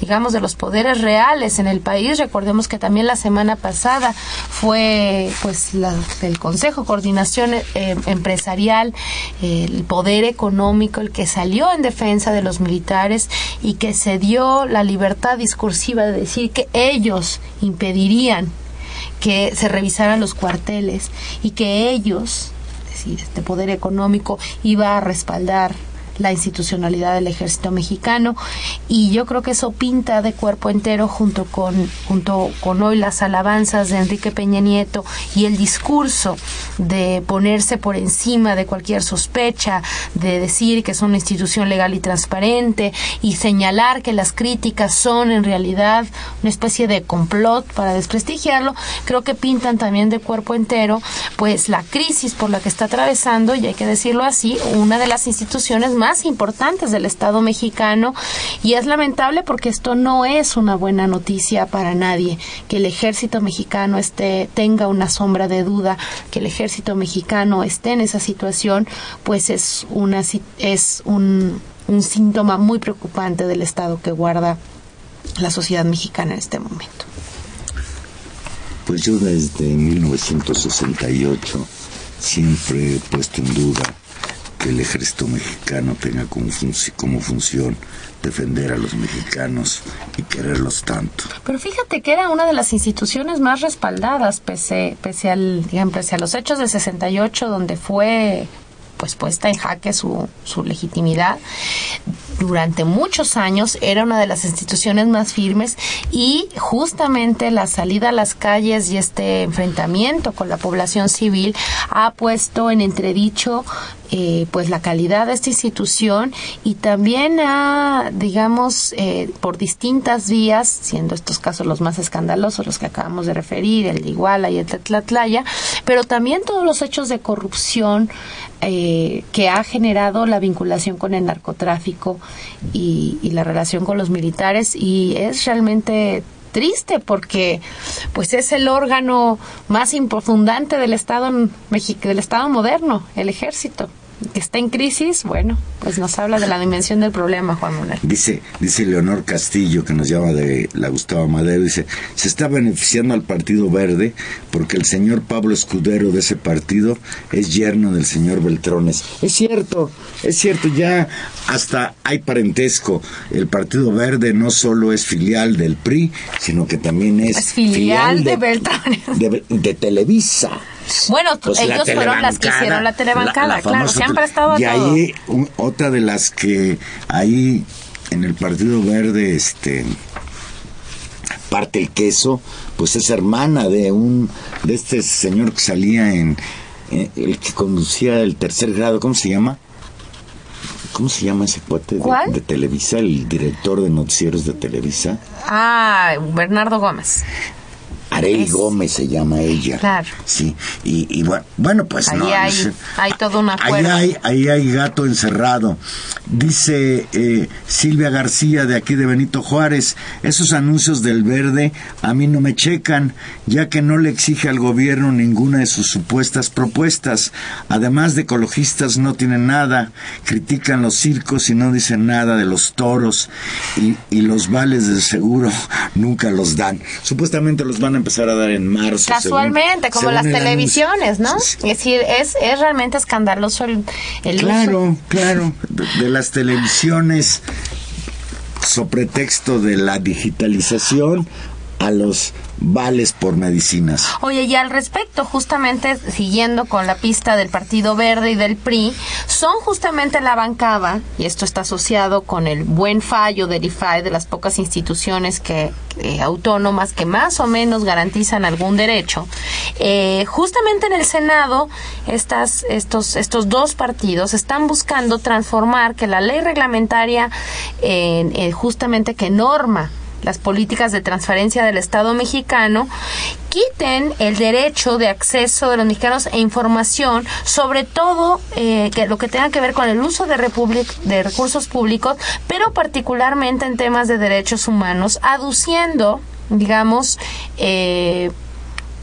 digamos, de los poderes reales en el país. Recordemos que también la semana pasada fue pues la, el Consejo de Coordinación eh, Empresarial, el poder económico, el que salió en defensa de los militares y que se dio la libertad discursiva de decir que ellos impedirían que se revisaran los cuarteles y que ellos, decir, este poder económico iba a respaldar la institucionalidad del ejército mexicano. Y yo creo que eso pinta de cuerpo entero junto con junto con hoy las alabanzas de Enrique Peña Nieto y el discurso de ponerse por encima de cualquier sospecha, de decir que es una institución legal y transparente y señalar que las críticas son en realidad una especie de complot para desprestigiarlo, creo que pintan también de cuerpo entero pues la crisis por la que está atravesando y hay que decirlo así, una de las instituciones más más importantes del Estado mexicano y es lamentable porque esto no es una buena noticia para nadie que el ejército mexicano esté tenga una sombra de duda que el ejército mexicano esté en esa situación pues es una es un, un síntoma muy preocupante del estado que guarda la sociedad mexicana en este momento. Pues yo desde 1968 siempre he puesto en duda que el ejército mexicano tenga como, como, función defender a los mexicanos y quererlos tanto. Pero fíjate que era una de las instituciones más respaldadas pese, pese, al, digamos, pese a los hechos del 68 donde fue pues puesta en jaque su, su legitimidad durante muchos años era una de las instituciones más firmes y justamente la salida a las calles y este enfrentamiento con la población civil ha puesto en entredicho eh, pues la calidad de esta institución y también ha, digamos, eh, por distintas vías, siendo estos casos los más escandalosos, los que acabamos de referir, el de Iguala y el Tlatlaya, pero también todos los hechos de corrupción eh, que ha generado la vinculación con el narcotráfico y la relación con los militares y es realmente triste porque pues es el órgano más importante del Estado del Estado moderno, el ejército que está en crisis, bueno, pues nos habla de la dimensión del problema, Juan Manuel. Dice, dice Leonor Castillo, que nos llama de la Gustavo Madero, dice, se está beneficiando al Partido Verde porque el señor Pablo Escudero de ese partido es yerno del señor Beltrones. Es cierto, es cierto, ya hasta hay parentesco. El Partido Verde no solo es filial del PRI, sino que también es, es filial, filial de, de Beltrones. De, de Televisa. Bueno, pues ellos fueron las que hicieron la telebancada, la, la claro, se han prestado a y todo. ahí un, otra de las que ahí en el Partido Verde este parte el queso, pues es hermana de un de este señor que salía en eh, el que conducía el tercer grado, ¿cómo se llama? ¿Cómo se llama ese cuate de Televisa, el director de noticieros de Televisa? Ah, Bernardo Gómez. Arely Es- Gómez se llama ella. Claro. Sí, y, y bueno, bueno, pues Ahí no. hay- es- hay todo un Ahí hay, ahí hay gato encerrado. Dice eh, Silvia García de aquí de Benito Juárez, esos anuncios del verde a mí no me checan, ya que no le exige al gobierno ninguna de sus supuestas propuestas. Además de ecologistas no tienen nada, critican los circos y no dicen nada de los toros y, y los vales de seguro nunca los dan. Supuestamente los van a empezar a dar en marzo. según- Casualmente, como según las televisiones, ¿no? Sí, Es decir, es, es realmente escandaloso el, el uso. Claro, claro, de, de las televisiones, sobre pretexto de la digitalización, a los vales por medicinas. Oye, y al respecto, justamente siguiendo con la pista del Partido Verde y del PRI, son justamente la bancada, y esto está asociado con el buen fallo del IFAE, de las pocas instituciones que eh, autónomas que más o menos garantizan algún derecho. Eh, justamente en el Senado, estas, estos, estos dos partidos están buscando transformar que la ley reglamentaria, eh, eh, justamente que norma las políticas de transferencia del Estado mexicano quiten el derecho de acceso de los mexicanos e información, sobre todo eh, que lo que tenga que ver con el uso de, de recursos públicos, pero particularmente en temas de derechos humanos, aduciendo, digamos, eh,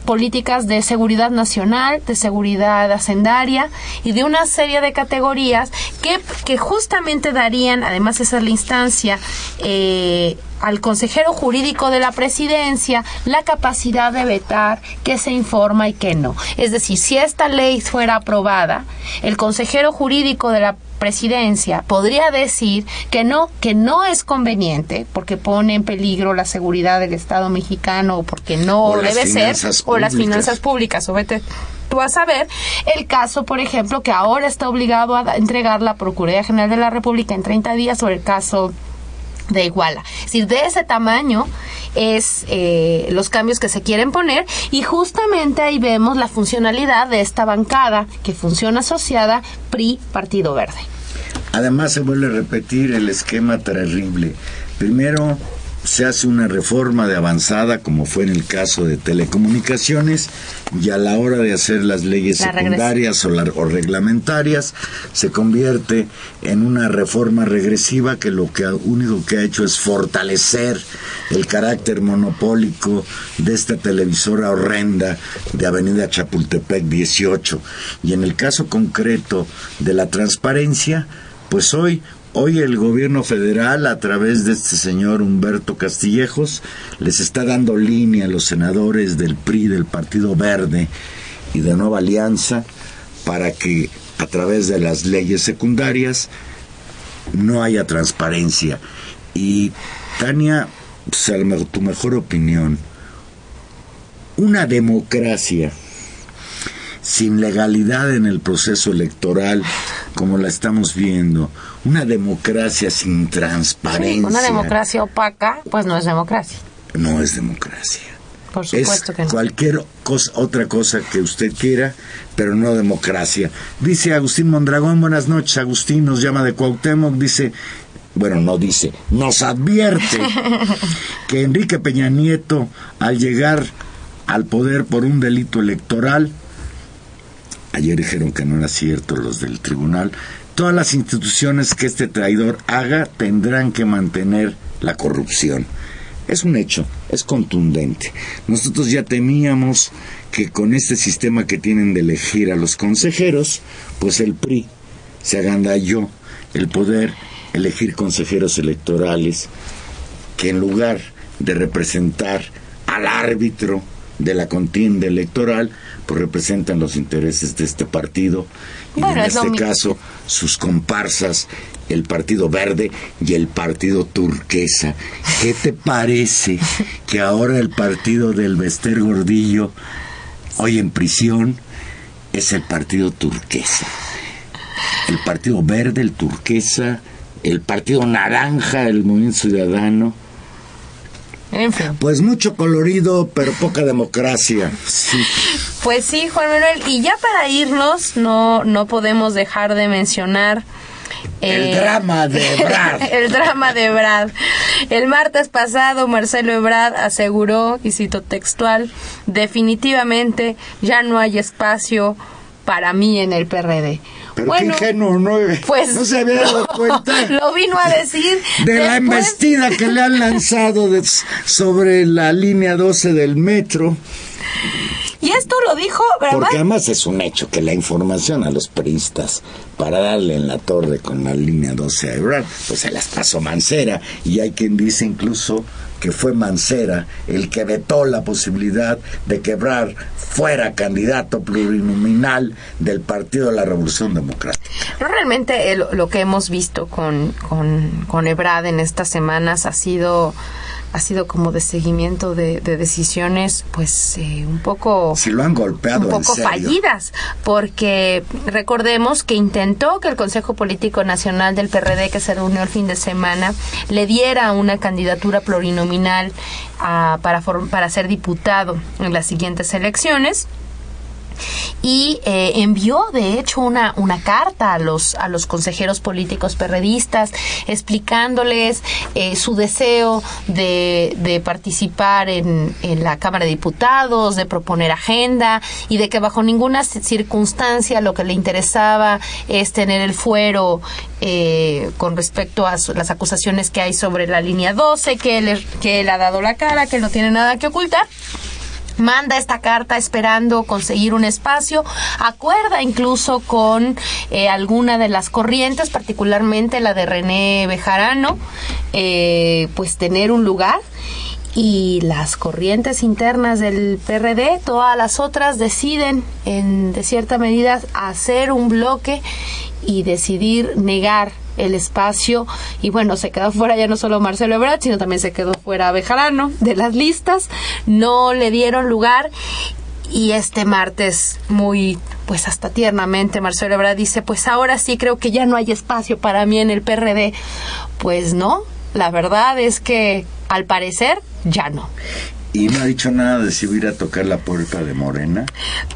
políticas de seguridad nacional, de seguridad hacendaria y de una serie de categorías que, que justamente darían, además esa es la instancia, eh, al consejero jurídico de la presidencia la capacidad de vetar qué se informa y qué no. Es decir, si esta ley fuera aprobada, el consejero jurídico de la presidencia podría decir que no, que no es conveniente porque pone en peligro la seguridad del Estado mexicano o porque no O debe ser o las finanzas públicas o vete tú vas a ver el caso, por ejemplo, que ahora está obligado a entregar la Procuraduría General de la República en 30 días sobre el caso de Iguala. Es decir, de ese tamaño es eh, los cambios que se quieren poner y justamente ahí vemos la funcionalidad de esta bancada que funciona asociada PRI Partido Verde. Además se vuelve a repetir el esquema terrible. Primero se hace una reforma de avanzada, como fue en el caso de telecomunicaciones, y a la hora de hacer las leyes La secundarias o, la- o reglamentarias, se convierte en una reforma regresiva que lo que único que ha hecho es fortalecer el carácter monopólico de esta televisora horrenda de Avenida Chapultepec 18. Y en el caso concreto de la transparencia, pues hoy Hoy el gobierno federal, a través de este señor Humberto Castillejos, les está dando línea a los senadores del PRI, del Partido Verde y de Nueva Alianza para que a través de las leyes secundarias no haya transparencia. Y Tania, pues, tu mejor opinión, una democracia sin legalidad en el proceso electoral, como la estamos viendo, una democracia sin transparencia, Una democracia opaca, pues no es democracia. no es democracia. Por Es supuesto que no. cualquier cosa, otra cosa que usted quiera, pero no democracia. Dice Agustín Mondragón, buenas noches, Agustín nos llama de Cuauhtémoc, dice, bueno, no dice, nos advierte que Enrique Peña Nieto, al llegar al poder por un delito electoral, ayer dijeron que no era cierto los del tribunal, todas las instituciones que este traidor haga tendrán que mantener la corrupción. Es un hecho, es contundente. Nosotros ya temíamos que con este sistema que tienen de elegir a los consejeros, pues el PRI se agandalló el poder elegir consejeros electorales que en lugar de representar al árbitro de la contienda electoral, pues representan los intereses de este partido y Bueno, en es este caso sus comparsas, el Partido Verde y el Partido Turquesa. ¿Qué te parece que ahora el partido del Bester Gordillo, hoy en prisión, es el Partido Turquesa? El Partido Verde, el Turquesa, el Partido Naranja, el Movimiento Ciudadano, En fin. Pues mucho colorido, pero poca democracia. Sí. Pues sí, Juan Manuel. Y ya para irnos, no, no podemos dejar de mencionar. El eh, drama de Ebrard. el drama de Ebrard. El martes pasado, Marcelo Ebrard aseguró, y cito textual, definitivamente ya no hay espacio para mí en el PRD. Pero Bueno, qué ingenuo, ¿no? pues no se había dado cuenta lo vino a decir de la embestida que le han lanzado de- sobre la línea 12 del metro. Y esto lo dijo, ¿verdad? Porque además es un hecho que la información a los periodistas para darle en la torre con la línea 12 a Ebrard, pues se las pasó Mancera. Y hay quien dice incluso que fue Mancera el que vetó la posibilidad de que Ebrard fuera candidato plurinominal del Partido de la Revolución Democrática. Pero realmente eh, lo, que hemos visto con, con, con Ebrad en estas semanas ha sido ha sido como de seguimiento de, de decisiones pues eh, un poco Se lo han golpeado un en poco serio. fallidas porque recordemos que intentó que el Consejo Político Nacional del PRD que se reunió el fin de semana le diera una candidatura plurinominal a- para form- para ser diputado en las siguientes elecciones y eh, envió de hecho una, una carta a los a los consejeros políticos perredistas explicándoles eh, su deseo de, de participar en, en la Cámara de Diputados, de proponer agenda y de que bajo ninguna ci- circunstancia lo que le interesaba es tener el fuero eh, con respecto a las acusaciones que hay sobre la línea 12, que él, que él ha dado la cara, que no tiene nada que ocultar manda esta carta esperando conseguir un espacio, acuerda incluso con eh, alguna de las corrientes, particularmente la de René Bejarano, eh, pues tener un lugar y las corrientes internas del PRD, todas las otras deciden en de cierta medida hacer un bloque y decidir negar el espacio y bueno, se quedó fuera ya no solo Marcelo Ebrard, sino también se quedó fuera Bejarano de las listas, no le dieron lugar y este martes muy pues hasta tiernamente Marcelo Ebrard dice, pues ahora sí creo que ya no hay espacio para mí en el PRD. Pues no, la verdad es que al parecer ya no. Y no ha dicho nada de si hubiera a tocar la puerta de Morena.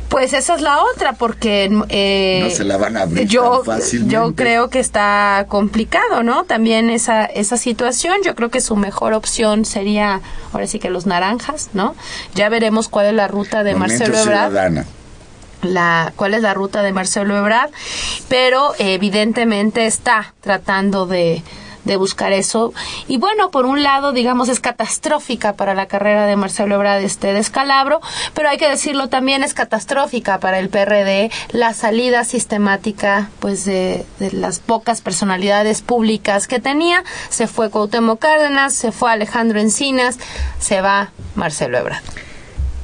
Pues esa es la otra, porque eh, No se la van a abrir yo, tan fácilmente. Yo creo que está complicado, ¿no? También esa, esa situación. Yo creo que su mejor opción sería, ahora sí que los naranjas, ¿no? Ya veremos cuál es la ruta de Movimiento Marcelo Ebrard Ciudadana. la cuál es la ruta de Marcelo Ebrard, pero evidentemente está tratando de de buscar eso. Y bueno, por un lado, digamos, es catastrófica para la carrera de Marcelo Ebrard este descalabro, pero hay que decirlo también es catastrófica para el PRD la salida sistemática pues de, las pocas personalidades públicas que tenía. Se fue Cuauhtémoc Cárdenas, se fue Alejandro Encinas, se va Marcelo Ebrard.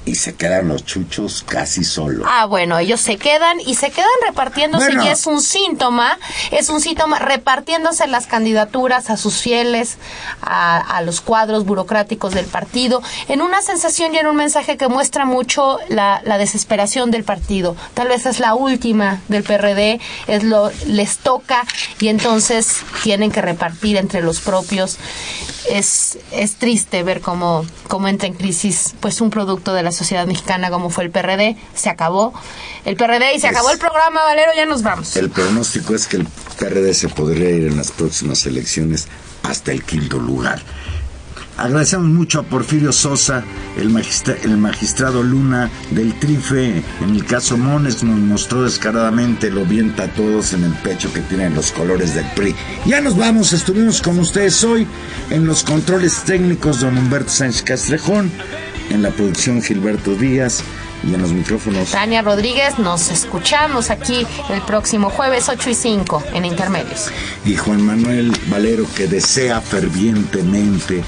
Y se quedan los chuchos casi solos. Ah, bueno, ellos se quedan y se quedan repartiéndose Bueno. y es un síntoma, es un síntoma repartiéndose las candidaturas a sus fieles, a, a los cuadros burocráticos del partido, en una sensación y en un mensaje que muestra mucho la, la desesperación del partido. Tal vez es la última del PRD, es lo les toca y entonces tienen que repartir entre los propios. Es, es triste ver cómo, cómo entra en crisis pues un producto de la sociedad mexicana como fue el PRD. Se acabó el PRD y se Es- acabó el programa, Valero, ya nos vamos. El pronóstico es que el PRD se podría ir en las próximas elecciones hasta el quinto lugar. Agradecemos mucho a Porfirio Sosa, el, magistra- el magistrado Luna del Trife. En el caso Mones nos mostró descaradamente lo bien tatuados en el pecho que tienen los colores del PRI. Ya nos vamos, estuvimos con ustedes hoy en los controles técnicos don Humberto Sánchez Castrejón, en la producción Gilberto Díaz y en los micrófonos Tania Rodríguez, nos escuchamos aquí el próximo jueves 8 y 5 en Intermedios. y Juan Manuel Valero que desea fervientemente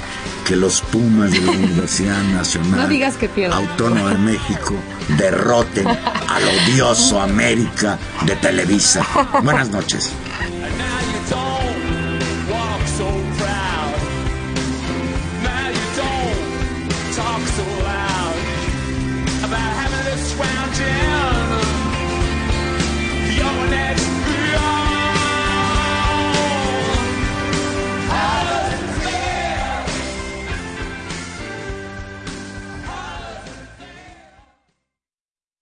que los Pumas de la Universidad Nacional No digas que pierdan. Autónoma de México derroten al odioso América de Televisa. Buenas noches.